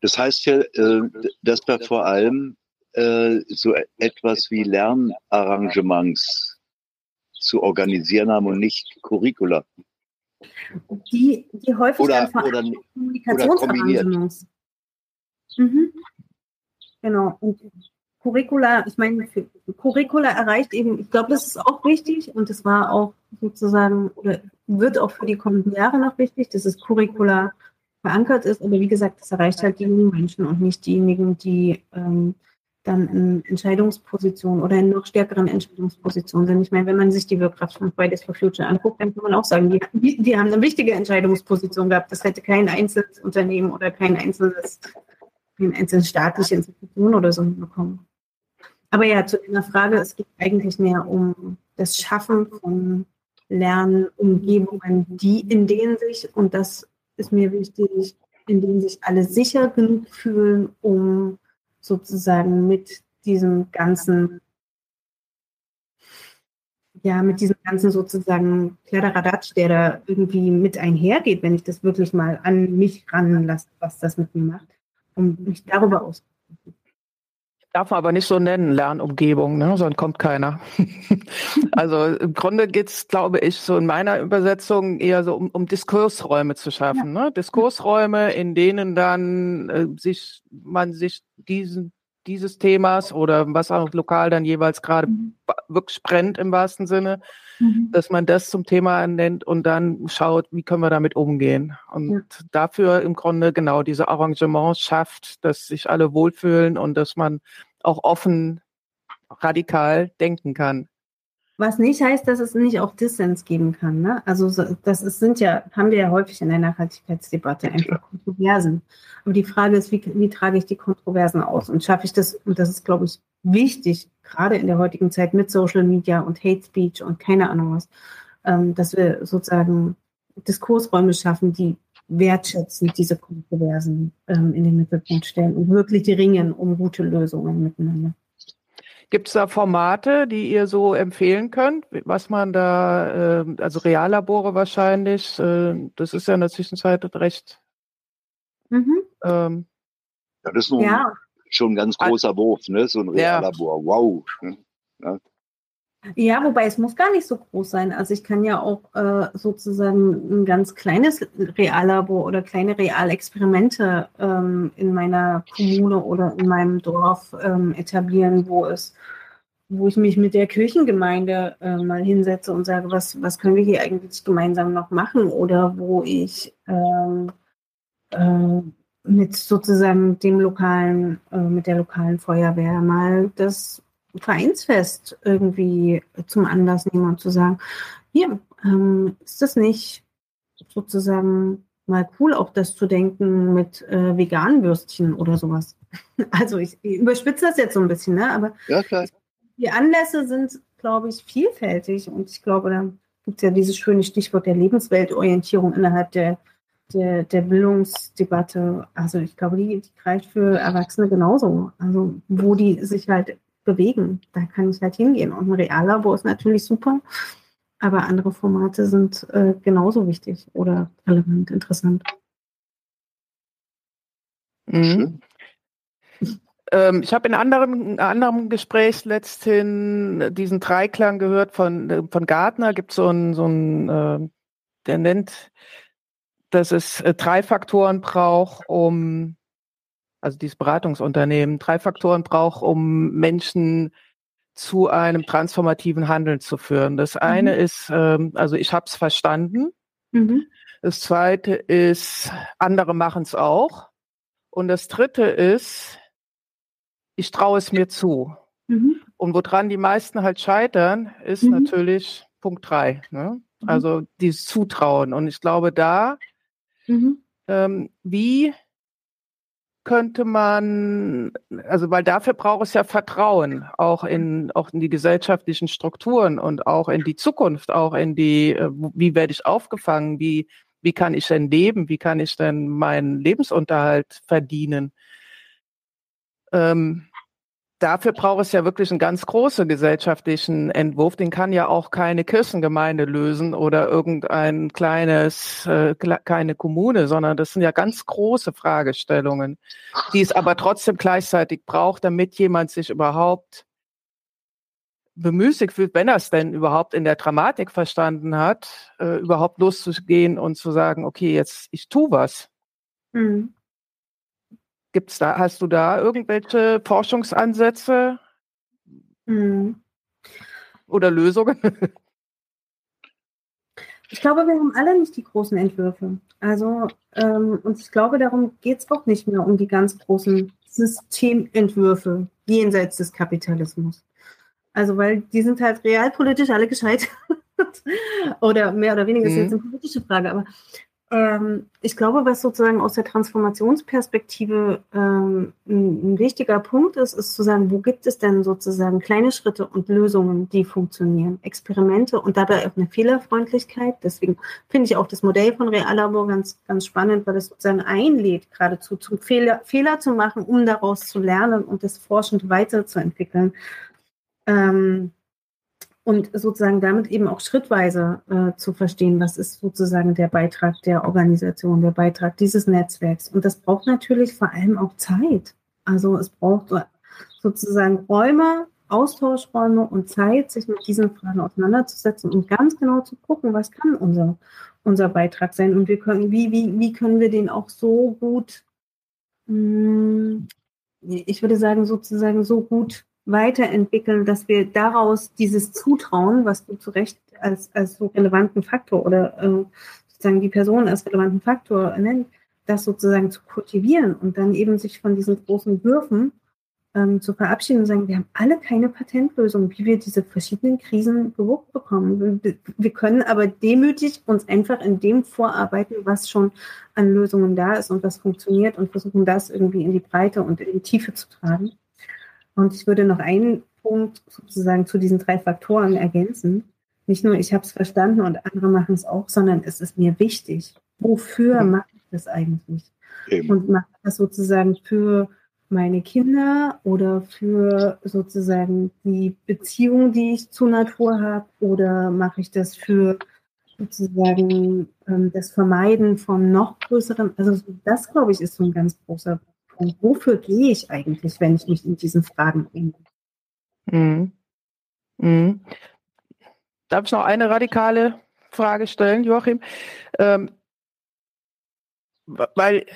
Das heißt ja, äh, dass wir vor allem äh, so etwas wie Lernarrangements zu organisieren haben und nicht Curricula. Die, die häufig oder, dann oder, Kommunikationsarrangements. Mhm. Genau. Und Curricula, ich meine, Curricula erreicht eben, ich glaube, das ist auch wichtig und es war auch sozusagen oder wird auch für die kommenden Jahre noch wichtig, dass es Curricula verankert ist. Aber wie gesagt, das erreicht halt die jungen Menschen und nicht diejenigen, die ähm, dann in Entscheidungspositionen oder in noch stärkeren Entscheidungspositionen sind. Ich meine, wenn man sich die Wirtschaft von Fridays for Future anguckt, dann kann man auch sagen, die, die haben eine wichtige Entscheidungsposition gehabt. Das hätte kein einzelnes Unternehmen oder kein einzelnes, keine einzelne staatliche Institution oder so bekommen. Aber ja, zu einer Frage, es geht eigentlich mehr um das Schaffen von Lernumgebungen, die in denen sich, und das ist mir wichtig, in denen sich alle sicher genug fühlen, um sozusagen mit diesem ganzen, ja, mit diesem ganzen sozusagen Kladderadatsch, der da irgendwie mit einhergeht, wenn ich das wirklich mal an mich ranlasse, was das mit mir macht, um mich darüber auszudrücken. Darf man aber nicht so nennen, Lernumgebung, ne? sonst kommt keiner. [laughs] also im Grunde geht es, glaube ich, so in meiner Übersetzung eher so um, um Diskursräume zu schaffen. Ja. Ne? Diskursräume, in denen dann äh, sich man sich diesen dieses Themas oder was auch lokal dann jeweils gerade mhm. wirklich brennt im wahrsten Sinne, mhm. dass man das zum Thema nennt und dann schaut, wie können wir damit umgehen. Und ja. dafür im Grunde genau diese Arrangements schafft, dass sich alle wohlfühlen und dass man auch offen radikal denken kann. Was nicht heißt, dass es nicht auch Dissens geben kann. Ne? Also das ist, sind ja, haben wir ja häufig in der Nachhaltigkeitsdebatte einfach Kontroversen. Aber die Frage ist, wie, wie trage ich die Kontroversen aus? Und schaffe ich das, und das ist, glaube ich, wichtig, gerade in der heutigen Zeit mit Social Media und Hate Speech und keine Ahnung was, ähm, dass wir sozusagen Diskursräume schaffen, die wertschätzend diese Kontroversen ähm, in den Mittelpunkt stellen und wirklich ringen um gute Lösungen miteinander. Gibt es da Formate, die ihr so empfehlen könnt, was man da, äh, also Reallabore wahrscheinlich, äh, das ist ja in der Zwischenzeit recht. Mhm. Ähm, ja, das ist nun ja. schon ein ganz großer Wurf, ne? so ein Reallabor, ja. wow. Ne? Ja. Ja, wobei es muss gar nicht so groß sein. Also ich kann ja auch äh, sozusagen ein ganz kleines Reallabor oder kleine Realexperimente ähm, in meiner Kommune oder in meinem Dorf ähm, etablieren, wo es, wo ich mich mit der Kirchengemeinde äh, mal hinsetze und sage, was, was können wir hier eigentlich gemeinsam noch machen? Oder wo ich ähm, äh, mit sozusagen dem lokalen, äh, mit der lokalen Feuerwehr mal das Vereinsfest irgendwie zum Anlass nehmen und zu sagen, hier, ähm, ist das nicht sozusagen mal cool, auch das zu denken mit äh, veganen Würstchen oder sowas. [laughs] Also ich, ich überspitze das jetzt so ein bisschen, ne? aber ja, die Anlässe sind, glaube ich, vielfältig und ich glaube, da gibt es ja dieses schöne Stichwort der Lebensweltorientierung innerhalb der, der, der Bildungsdebatte. Also ich glaube, die, die greift für Erwachsene genauso. Also wo die sich halt bewegen. Da kann ich halt hingehen. Und ein Reallabor ist natürlich super, aber andere Formate sind äh, genauso wichtig oder relevant, interessant. Mhm. Ähm, ich habe in anderen, anderem Gespräch letzthin diesen Dreiklang gehört von, von Gartner. Gibt so einen, so einen äh, der nennt, dass es äh, drei Faktoren braucht, um also dieses Beratungsunternehmen, drei Faktoren braucht, um Menschen zu einem transformativen Handeln zu führen. Das eine mhm. ist, ähm, also ich habe es verstanden. Mhm. Das zweite ist, andere machen es auch. Und das dritte ist, ich traue es mir zu. Mhm. Und woran die meisten halt scheitern, ist mhm. natürlich Punkt drei. Ne? Mhm. Also dieses Zutrauen. Und ich glaube, da, mhm. ähm, wie könnte man, also weil dafür braucht es ja Vertrauen, auch in, auch in die gesellschaftlichen Strukturen und auch in die Zukunft, auch in die, äh, wie werde ich aufgefangen, wie, wie kann ich denn leben, wie kann ich denn meinen Lebensunterhalt verdienen. Ähm, dafür braucht es ja wirklich einen ganz großen gesellschaftlichen Entwurf. Den kann ja auch keine Kirchengemeinde lösen oder irgendein kleines, äh, keine Kommune, sondern das sind ja ganz große Fragestellungen, die es aber trotzdem gleichzeitig braucht, damit jemand sich überhaupt bemüßigt fühlt, wenn er es denn überhaupt in der Dramatik verstanden hat, äh, überhaupt loszugehen und zu sagen, okay, jetzt ich tu was. Mhm. Gibt's da, hast du da irgendwelche Forschungsansätze mhm. oder Lösungen? [laughs] Ich glaube, wir haben alle nicht die großen Entwürfe. Also, ähm, und ich glaube, darum geht es auch nicht mehr um die ganz großen Systementwürfe jenseits des Kapitalismus. Also, weil die sind halt realpolitisch alle gescheitert. [laughs] oder mehr oder weniger mhm. ist jetzt mhm. eine politische Frage, aber ähm, ich glaube, was sozusagen aus der Transformationsperspektive ähm, ein, ein, wichtiger Punkt ist, ist zu sagen, wo gibt es denn sozusagen kleine Schritte und Lösungen, die funktionieren, Experimente und dabei auch eine Fehlerfreundlichkeit. Deswegen finde ich auch das Modell von Reallabor ganz, ganz spannend, weil es sozusagen einlädt, geradezu zum Fehler, Fehler zu machen, um daraus zu lernen und das forschend weiterzuentwickeln. Ähm, und sozusagen damit eben auch schrittweise äh, zu verstehen, was ist sozusagen der Beitrag der Organisation, der Beitrag dieses Netzwerks. Und das braucht natürlich vor allem auch Zeit. Also es braucht sozusagen Räume, Austauschräume und Zeit, sich mit diesen Fragen auseinanderzusetzen und ganz genau zu gucken, was kann unser, unser Beitrag sein und wir können, wie, wie, wie können wir den auch so gut, mh, hm, ich würde sagen, sozusagen so gut weiterentwickeln, dass wir daraus dieses Zutrauen, was du zu Recht als, als so relevanten Faktor oder äh, sozusagen die Person als relevanten Faktor nennt, das sozusagen zu kultivieren und dann eben sich von diesen großen Würfen ähm, zu verabschieden und sagen, wir haben alle keine Patentlösung, wie wir diese verschiedenen Krisen gewuppt bekommen. Wir, wir können aber demütig uns einfach in dem vorarbeiten, was schon an Lösungen da ist und was funktioniert und versuchen, das irgendwie in die Breite und in die Tiefe zu tragen. Und ich würde noch einen Punkt sozusagen zu diesen drei Faktoren ergänzen. Nicht nur, ich habe es verstanden und andere machen es auch, sondern es ist mir wichtig. Wofür mache ich das eigentlich? Eben. Und mache ich das sozusagen für meine Kinder oder für sozusagen die Beziehung, die ich zur Natur habe? Oder mache ich das für sozusagen ähm, das Vermeiden von noch größeren? Also das, glaube ich, ist so ein ganz großer Und wofür gehe ich eigentlich, wenn ich mich in diesen Fragen bringe? Mhm. Mhm. Darf ich noch eine radikale Frage stellen, Joachim? Ähm, weil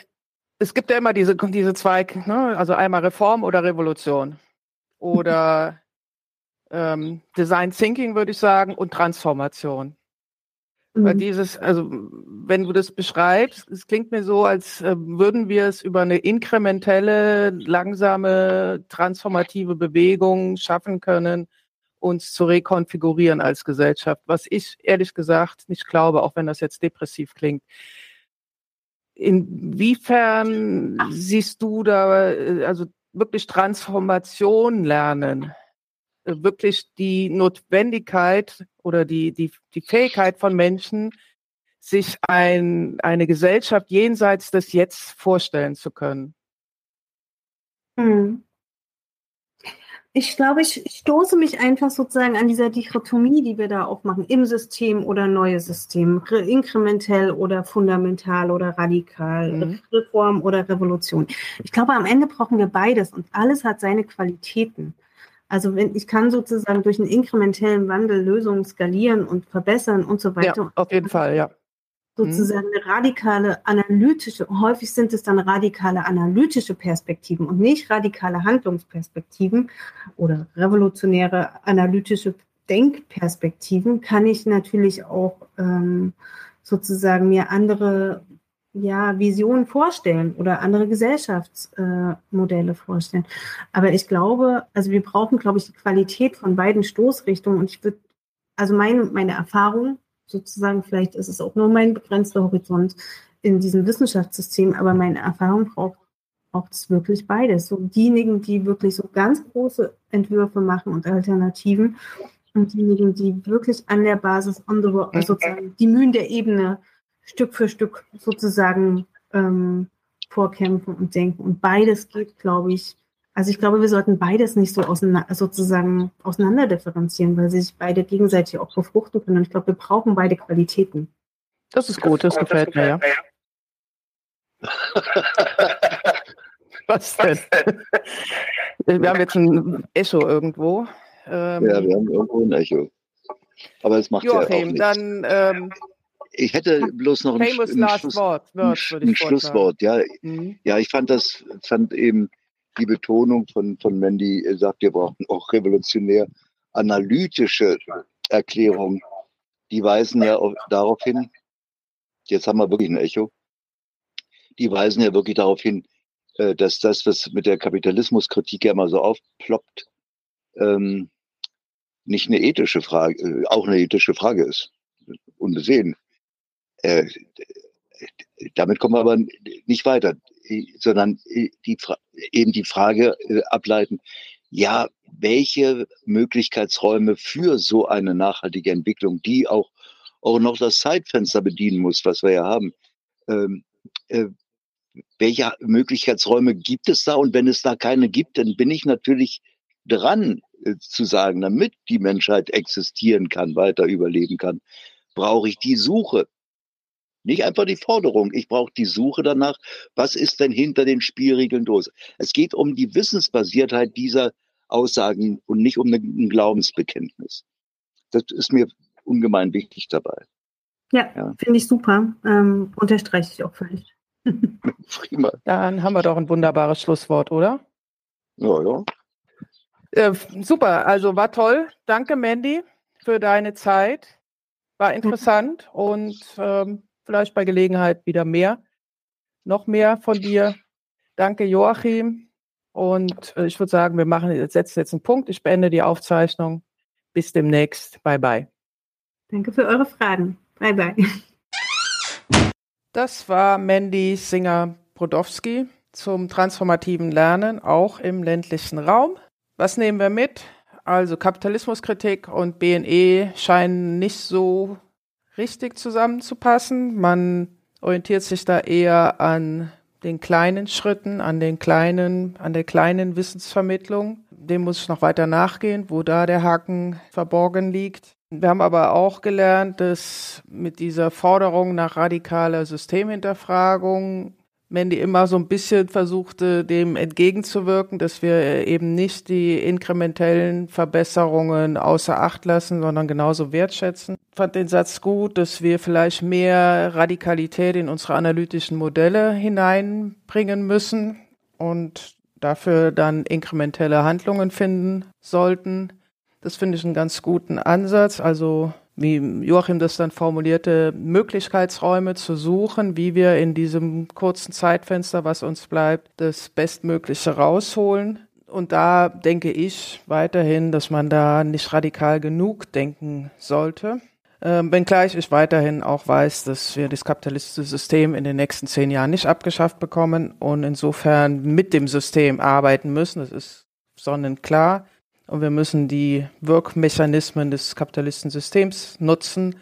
es gibt ja immer diese, diese zwei, ne? also einmal Reform oder Revolution oder [laughs] ähm, Design Thinking, würde ich sagen, und Transformation. Weil mhm. dieses, also wenn du das beschreibst, es klingt mir so, als äh, würden wir es über eine inkrementelle, langsame, transformative Bewegung schaffen können, uns zu rekonfigurieren als Gesellschaft, was ich ehrlich gesagt nicht glaube, auch wenn das jetzt depressiv klingt. Inwiefern siehst du da, äh, also wirklich Transformation lernen? Wirklich die Notwendigkeit oder die, die, die Fähigkeit von Menschen, sich ein, eine Gesellschaft jenseits des Jetzt vorstellen zu können. Hm. Ich glaube, ich stoße mich einfach sozusagen an dieser Dichotomie, die wir da aufmachen, im System oder neue System, inkrementell oder fundamental oder radikal, mhm. Reform oder Revolution. Ich glaube, am Ende brauchen wir beides und alles hat seine Qualitäten. Also wenn ich kann sozusagen durch einen inkrementellen Wandel Lösungen skalieren und verbessern und so weiter. Ja, auf jeden Fall, ja. Sozusagen eine radikale analytische, häufig sind es dann radikale analytische Perspektiven und nicht radikale Handlungsperspektiven oder revolutionäre analytische Denkperspektiven, kann ich natürlich auch ähm, sozusagen mir andere ja, Visionen vorstellen oder andere Gesellschaftsmodelle äh, vorstellen. Aber ich glaube, also wir brauchen, glaube ich, die Qualität von beiden Stoßrichtungen. Und ich würde, also meine, meine Erfahrung sozusagen, vielleicht ist es auch nur mein begrenzter Horizont in diesem Wissenschaftssystem, aber meine Erfahrung braucht, braucht es wirklich beides. So diejenigen, die wirklich so ganz große Entwürfe machen und Alternativen und diejenigen, die wirklich an der Basis on the, mhm. sozusagen die Mühen der Ebene Stück für Stück sozusagen ähm, vorkämpfen und denken. Und beides geht, glaube ich, also ich glaube, wir sollten beides nicht so auseinander, sozusagen auseinander differenzieren, weil sie sich beide gegenseitig auch befruchten können. Und ich glaube, wir brauchen beide Qualitäten. Das ist gut, das gefällt mir, ja. Was denn? Wir haben jetzt ein Echo irgendwo. Ähm, ja, wir haben irgendwo ein Echo. Aber es macht Joachim, ja auch nichts. dann ähm, ich hätte bloß noch ein, ein, Schluss, Wort, Word, ein, ein Schlusswort. Ja, mhm. ja, ich fand das, fand eben die Betonung von, von Mandy, er sagt, wir brauchen auch revolutionär analytische Erklärungen. Die weisen ja auch darauf hin, jetzt haben wir wirklich ein Echo, die weisen ja wirklich darauf hin, äh, dass das, was mit der Kapitalismuskritik ja immer so aufploppt, ähm, nicht eine ethische Frage, äh, auch eine ethische Frage ist. Unbesehen. Äh, damit kommen wir aber nicht weiter, sondern die, eben die Frage äh, ableiten, ja, welche Möglichkeitsräume für so eine nachhaltige Entwicklung, die auch, auch noch das Zeitfenster bedienen muss, was wir ja haben, ähm, äh, welche Möglichkeitsräume gibt es da? Und wenn es da keine gibt, dann bin ich natürlich dran äh, zu sagen, damit die Menschheit existieren kann, weiter überleben kann, brauche ich die Suche. Nicht einfach die Forderung. Ich brauche die Suche danach, was ist denn hinter den Spielregeln los? Es geht um die Wissensbasiertheit dieser Aussagen und nicht um ein Glaubensbekenntnis. Das ist mir ungemein wichtig dabei. Ja, ja. finde ich super. Ähm, unterstreiche ich auch völlig. [laughs] [laughs] Prima. Dann haben wir doch ein wunderbares Schlusswort, oder? Ja, ja. Äh, super, also war toll. Danke, Mandy, für deine Zeit. War interessant und ähm, vielleicht bei Gelegenheit wieder mehr, noch mehr von dir. Danke, Joachim. Und äh, ich würde sagen, wir machen, setzen jetzt einen Punkt. Ich beende die Aufzeichnung. Bis demnächst. Bye, bye. Danke für eure Fragen. Bye, bye. Das war Mandy Singer-Brodowski zum transformativen Lernen, auch im ländlichen Raum. Was nehmen wir mit? Also Kapitalismuskritik und BNE scheinen nicht so richtig zusammenzupassen. Man orientiert sich da eher an den kleinen Schritten, an den kleinen, an der kleinen Wissensvermittlung. Dem muss ich noch weiter nachgehen, wo da der Haken verborgen liegt. Wir haben aber auch gelernt, dass mit dieser Forderung nach radikaler Systemhinterfragung Mandy immer so ein bisschen versuchte, dem entgegenzuwirken, dass wir eben nicht die inkrementellen Verbesserungen außer Acht lassen, sondern genauso wertschätzen. Ich fand den Satz gut, dass wir vielleicht mehr Radikalität in unsere analytischen Modelle hineinbringen müssen und dafür dann inkrementelle Handlungen finden sollten. Das finde ich einen ganz guten Ansatz. Also wie Joachim das dann formulierte, Möglichkeitsräume zu suchen, wie wir in diesem kurzen Zeitfenster, was uns bleibt, das Bestmögliche rausholen. Und da denke ich weiterhin, dass man da nicht radikal genug denken sollte. Ähm, wenngleich ich weiterhin auch weiß, dass wir das kapitalistische System in den nächsten zehn Jahren nicht abgeschafft bekommen und insofern mit dem System arbeiten müssen. Das ist sonnenklar. Und wir müssen die Wirkmechanismen des kapitalistischen Systems nutzen,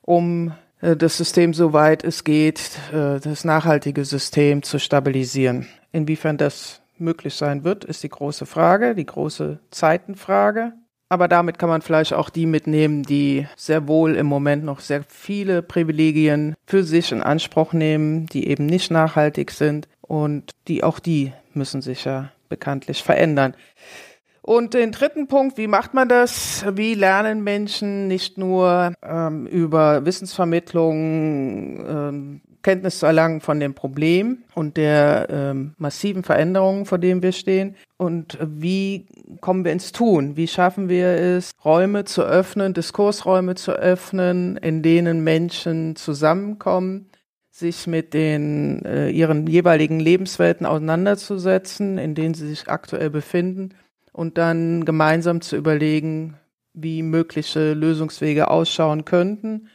um äh, das System, soweit es geht, äh, das nachhaltige System zu stabilisieren. Inwiefern das möglich sein wird, ist die große Frage, die große Zeitenfrage. Aber damit kann man vielleicht auch die mitnehmen, die sehr wohl im Moment noch sehr viele Privilegien für sich in Anspruch nehmen, die eben nicht nachhaltig sind und die auch die müssen sich ja bekanntlich verändern. Und den dritten Punkt, wie macht man das? Wie lernen Menschen nicht nur ähm, über Wissensvermittlung ähm, Kenntnis zu erlangen von dem Problem und der ähm, massiven Veränderungen, vor denen wir stehen? Und wie kommen wir ins Tun? Wie schaffen wir es, Räume zu öffnen, Diskursräume zu öffnen, in denen Menschen zusammenkommen? sich mit den äh, ihren jeweiligen Lebenswelten auseinanderzusetzen, in denen sie sich aktuell befinden und dann gemeinsam zu überlegen, wie mögliche Lösungswege ausschauen könnten.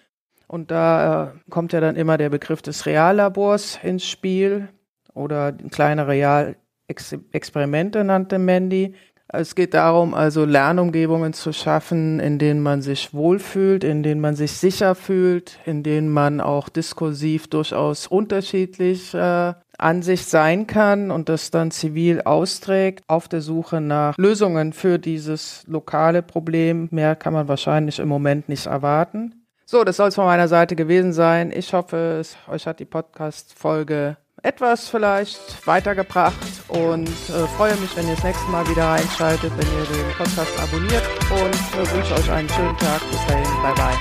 Und da äh, kommt ja dann immer der Begriff des Reallabors ins Spiel oder kleine Realexperimente nannte Mandy. Es geht darum, also Lernumgebungen zu schaffen, in denen man sich wohlfühlt, in denen man sich sicher fühlt, in denen man auch diskursiv durchaus unterschiedlich äh, an sich sein kann und das dann zivil austrägt auf der Suche nach Lösungen für dieses lokale Problem. Mehr kann man wahrscheinlich im Moment nicht erwarten. So, das soll es von meiner Seite gewesen sein. Ich hoffe, es, euch hat die Podcast-Folge etwas vielleicht weitergebracht und äh, freue mich, wenn ihr das nächste Mal wieder reinschaltet, wenn ihr den Podcast abonniert und äh, wünsche euch einen schönen Tag. Bis dahin, bye bye.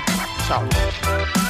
Ciao.